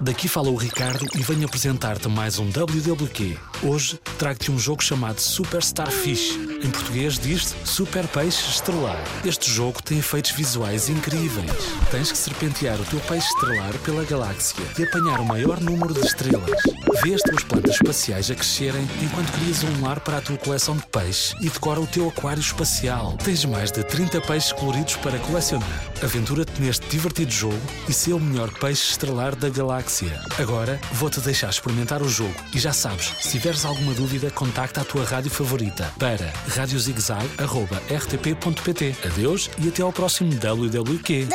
Daqui fala o Ricardo e venho apresentar-te mais um WWQ. Hoje trago-te um jogo chamado Super Starfish. Em português diz-se Super Peixe Estrelar. Este jogo tem efeitos visuais incríveis. Tens que serpentear o teu peixe estrelar pela galáxia e apanhar o maior número de estrelas. Vê as tuas plantas espaciais a crescerem enquanto crias um lar para a tua coleção de peixe e decora o teu aquário espacial. Tens mais de 30 peixes coloridos para colecionar. Aventura-te neste divertido jogo e sê o melhor peixe estrelar da galáxia. Agora vou-te deixar experimentar o jogo e já sabes, se tiveres alguma dúvida, contacta a tua rádio favorita para radiozigzag.rtp.pt. Adeus e até ao próximo WWQ.